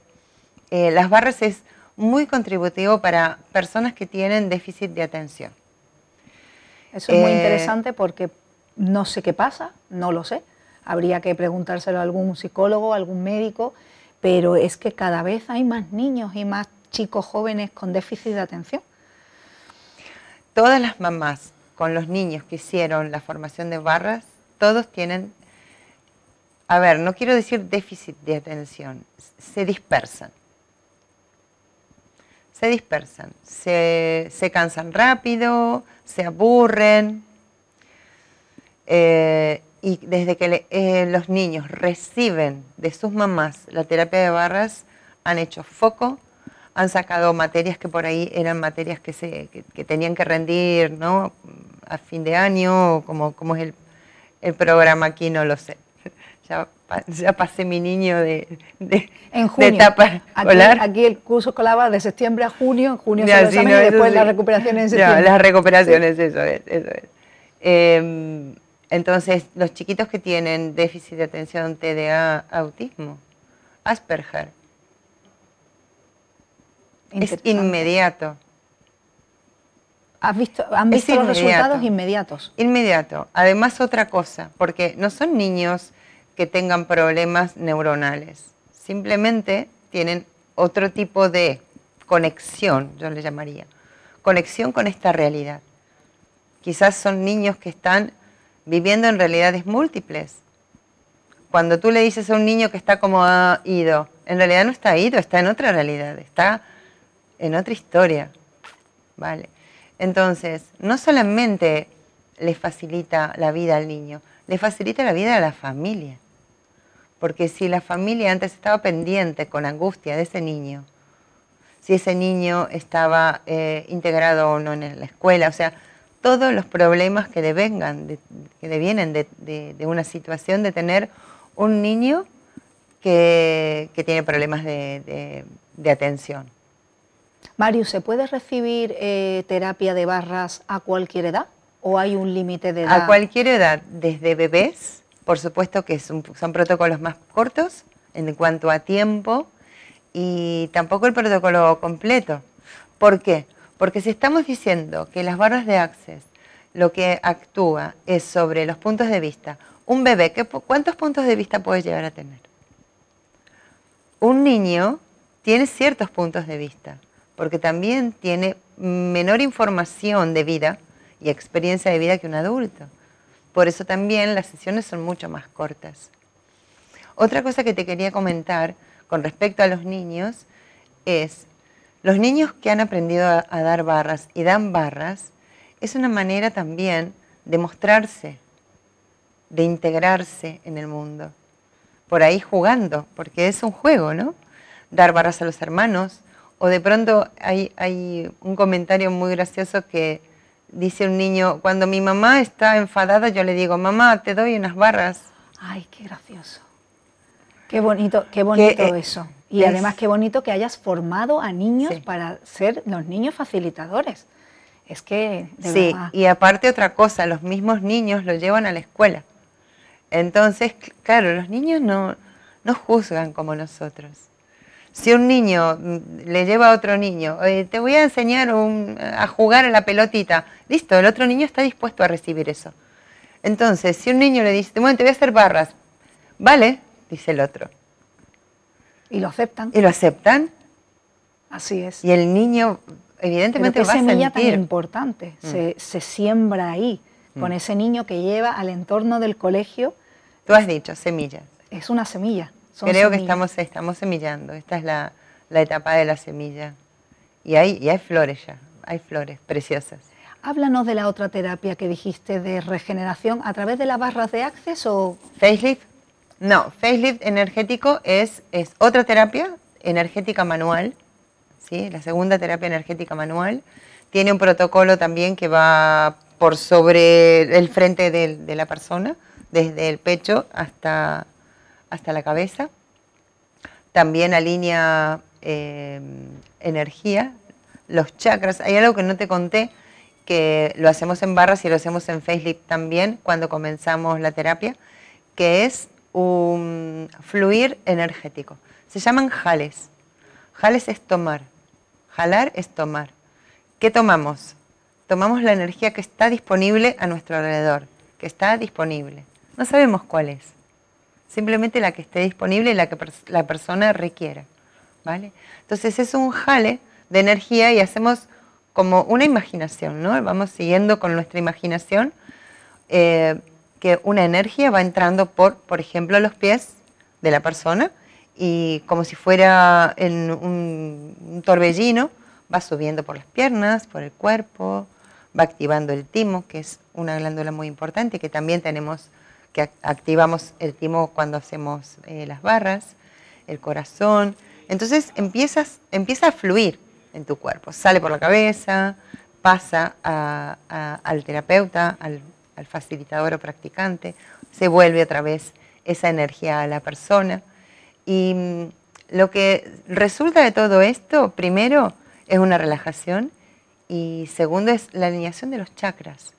S2: eh, las barras es muy contributivo para personas que tienen déficit de atención.
S1: Eso es muy interesante porque no sé qué pasa, no lo sé. Habría que preguntárselo a algún psicólogo, a algún médico, pero es que cada vez hay más niños y más chicos jóvenes con déficit de atención.
S2: Todas las mamás con los niños que hicieron la formación de barras, todos tienen, a ver, no quiero decir déficit de atención, se dispersan. Se dispersan, se, se cansan rápido, se aburren, eh, y desde que eh, los niños reciben de sus mamás la terapia de barras, han hecho foco, han sacado materias que por ahí eran materias que, se, que, tenían que rendir ¿no? a fin de año, como, como es el, programa aquí, no lo sé. Ya, ya pasé mi niño de, de,
S1: en etapa escolar. Aquí, el curso escolar va de septiembre a junio, en junio se lo y después las recuperaciones en septiembre.
S2: Ya, las recuperaciones, eso es. Eso es. Em, entonces, los chiquitos que tienen déficit de atención, TDA, autismo, Asperger, es inmediato.
S1: ¿Has visto, ¿Han visto los resultados inmediatos?
S2: Inmediato. Además, otra cosa, porque no son niños que tengan problemas neuronales, simplemente tienen otro tipo de conexión, yo le llamaría, conexión con esta realidad. Quizás son niños que están viviendo en realidades múltiples. Cuando tú le dices a un niño que está como ha ido, en realidad no está ido, está en otra realidad, está en otra historia. ¿Vale? Entonces, no solamente le facilita la vida al niño, le facilita la vida a la familia. Porque si la familia antes estaba pendiente con angustia de ese niño, si ese niño estaba eh, integrado o no en la escuela, o sea, todos los problemas que devengan, que devienen de, una situación de tener un niño que, tiene problemas de, atención.
S1: Mario, ¿se puede recibir eh, terapia de barras a cualquier edad o hay un límite de edad?
S2: A cualquier edad, desde bebés, por supuesto que son, son protocolos más cortos en cuanto a tiempo y tampoco el protocolo completo. ¿Por qué? Porque si estamos diciendo que las barras de Access lo que actúa es sobre los puntos de vista, un bebé, ¿cuántos puntos de vista puede llegar a tener? Un niño tiene ciertos puntos de vista, porque también tiene menor información de vida y experiencia de vida que un adulto. Por eso también las sesiones son mucho más cortas. Otra cosa que te quería comentar con respecto a los niños es los niños que han aprendido a, dar barras y dan barras es una manera también de mostrarse, de integrarse en el mundo. Por ahí jugando, porque es un juego, ¿no? Dar barras a los hermanos. O de pronto hay, hay un comentario muy gracioso que dice un niño, cuando mi mamá está enfadada, yo le digo, mamá, te doy unas barras.
S1: Ay, qué gracioso. Qué bonito, qué bonito eh, eso. Y además qué bonito que hayas formado a niños para ser los niños facilitadores. Es que,
S2: de sí, y aparte otra cosa, los mismos niños lo llevan a la escuela. Entonces, claro, los niños no, no juzgan como nosotros. Si un niño mm, le lleva a otro niño, te voy a enseñar a jugar a la pelotita, listo, el otro niño está dispuesto a recibir eso. Entonces, si un niño le dice, bueno, te voy a hacer barras, vale, dice el otro.
S1: Y lo aceptan.
S2: Y lo aceptan.
S1: Así es.
S2: Y el niño, evidentemente,
S1: Pero qué
S2: va a
S1: semilla tan
S2: sentir.
S1: importante
S2: Mm.
S1: se, se siembra ahí, con
S2: Mm.
S1: ese niño que lleva al entorno del colegio.
S2: Tú has dicho, semillas.
S1: Es una semilla. son
S2: Creo que
S1: semillas.
S2: estamos, estamos semillando. Esta es la, la etapa de la semilla. Y hay, y hay flores ya, hay flores preciosas.
S1: Háblanos de la otra terapia que dijiste de regeneración a través de las barras de Access o
S2: ¿Facelift? No, facelift energético es, es otra terapia energética manual, la segunda terapia energética manual. Tiene un protocolo también que va por sobre el frente de, la persona, desde el pecho hasta, hasta la cabeza. También alinea eh, energía, los chakras. Hay algo que no te conté, que lo hacemos en barras y lo hacemos en facelift también cuando comenzamos la terapia, que es un fluir energético. Se llaman jales. Jales es tomar. Jalar es tomar. ¿Qué tomamos? Tomamos la energía que está disponible a nuestro alrededor, que está disponible. No sabemos cuál es. Simplemente la que esté disponible y la que la persona requiera. ¿vale? Entonces es un jale de energía y hacemos como una imaginación, ¿no? Vamos siguiendo con nuestra imaginación eh, que una energía va entrando por, por ejemplo, los pies de la persona y como si fuera en un, un torbellino, va subiendo por las piernas, por el cuerpo, va activando el timo, que es una glándula muy importante, que también tenemos, que ac- activamos el timo cuando hacemos eh, las barras, el corazón. Entonces empiezas, empieza a fluir en tu cuerpo, sale por la cabeza, pasa a- a- al terapeuta, al, al facilitador o practicante, se vuelve otra vez esa energía a la persona. Y mm, lo que resulta de todo esto, primero, es una relajación y segundo es la alineación de los chakras.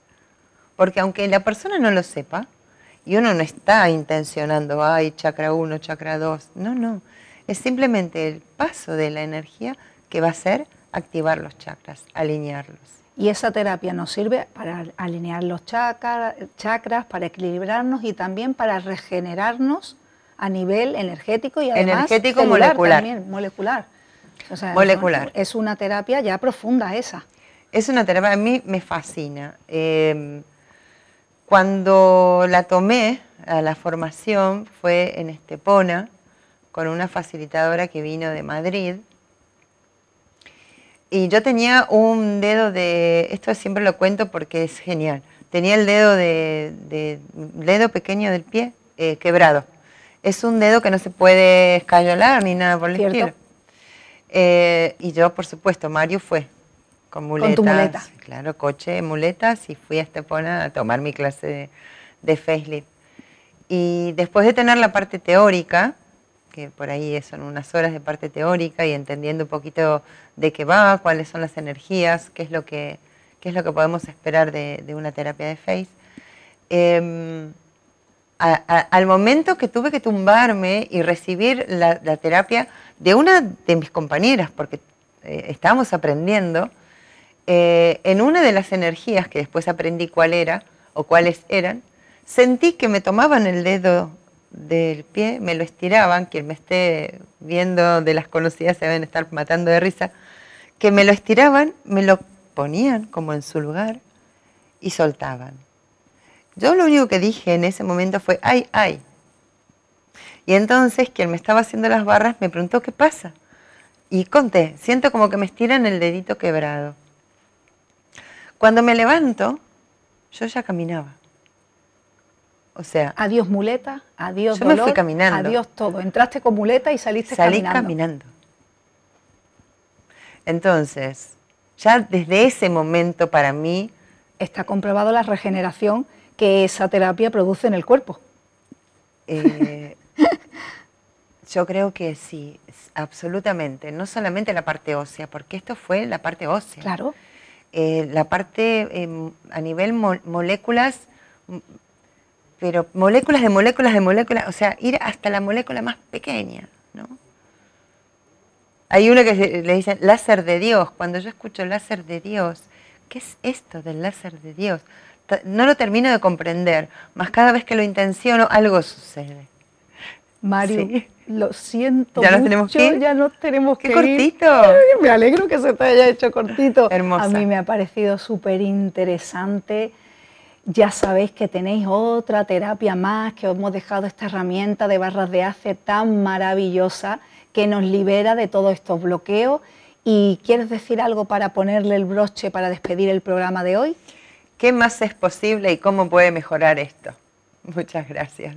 S2: Porque aunque la persona no lo sepa, y uno no está intencionando, ay, chakra 1, chakra 2, no, no, es simplemente el paso de la energía que va a ser activar los chakras, alinearlos.
S1: y esa terapia nos sirve para alinear los chakra- chakras, para equilibrarnos y también para regenerarnos a nivel energético y además
S2: Energético
S1: celular
S2: molecular.
S1: también, molecular. O sea,
S2: Molecular.
S1: Es una terapia ya profunda esa.
S2: Es una terapia, a mí me fascina. Eh, cuando la tomé a la formación fue en Estepona, con una facilitadora que vino de Madrid. Y yo tenía un dedo de, esto siempre lo cuento porque es genial, tenía el dedo, de, de- dedo pequeño del pie eh, quebrado. Es un dedo que no se puede escayolar ni nada por el
S1: Cierto.
S2: estilo. Eh, y yo, por supuesto, Mario fue con muletas.
S1: tu muleta.
S2: Claro, coche, muletas y fui a Estepona a tomar mi clase de, de facelift. Y después de tener la parte teórica, que por ahí son unas horas de parte teórica y entendiendo un poquito de qué va, cuáles son las energías, qué es lo que, qué es lo que podemos esperar de, de una terapia de face, em, al momento que tuve que tumbarme y recibir la, la terapia de una de mis compañeras, porque eh, estábamos aprendiendo, eh, en una de las energías que después aprendí cuál era o cuáles eran, sentí que me tomaban el dedo del pie, me lo estiraban, quien me esté viendo de las conocidas se deben estar matando de risa, que me lo estiraban, me lo ponían como en su lugar y soltaban. Yo lo único que dije en ese momento fue, ay, ay. Y entonces quien me estaba haciendo las barras me preguntó, ¿qué pasa? Y conté, siento como que me estiran el dedito quebrado. Cuando me levanto, yo ya caminaba. O sea,
S1: Adiós muleta, adiós
S2: Yo me fui
S1: dolor,
S2: caminando.
S1: adiós todo. Entraste con muleta y saliste
S2: salí
S1: caminando.
S2: caminando. Entonces, ya desde ese momento para mí,
S1: Está comprobado la regeneración que esa terapia produce en el cuerpo.
S2: eh, yo creo que sí, absolutamente. No solamente la parte ósea, porque esto fue la parte ósea.
S1: Claro.
S2: Eh, la parte eh, a nivel mo- moléculas, pero moléculas de moléculas de moléculas, o sea, ir hasta la molécula más pequeña, ¿no? Hay una que se- le dicen láser de Dios. Cuando yo escucho láser de Dios, ¿qué es esto del láser de Dios? No lo termino de comprender, más cada vez que lo intenciono algo sucede.
S1: Mario, lo siento
S2: ¿Ya
S1: nos
S2: tenemos que
S1: ya nos tenemos
S2: ¡Qué
S1: que
S2: cortito!
S1: Me alegro que se te haya hecho cortito.
S2: Hermosa.
S1: A mí me ha parecido súper interesante. Ya sabéis que tenéis otra terapia más, que os hemos dejado esta herramienta de barras de ace tan maravillosa que nos libera de todos estos bloqueos. ¿Y quieres decir algo para ponerle el broche para despedir el programa de hoy?
S2: ¿Qué más es posible y cómo puede mejorar esto? Muchas gracias.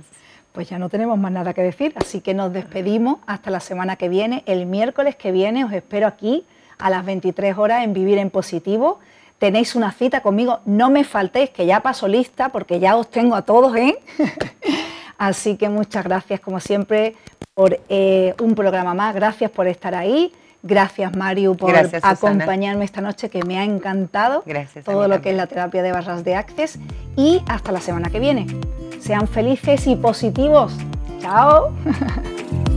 S1: Pues ya no tenemos más nada que decir, así que nos despedimos hasta la semana que viene. El miércoles que viene os espero aquí a las 23 horas en Vivir en Positivo. Tenéis una cita conmigo, no me faltéis, que ya paso lista porque ya os tengo a todos, ¿eh? así que muchas gracias como siempre por eh, un programa más, gracias por estar ahí. Gracias, Mario, por acompañarme esta noche, que me ha encantado
S2: Gracias
S1: todo lo que es la terapia de barras de Access. Y hasta la semana que viene. Sean felices y positivos. Chao.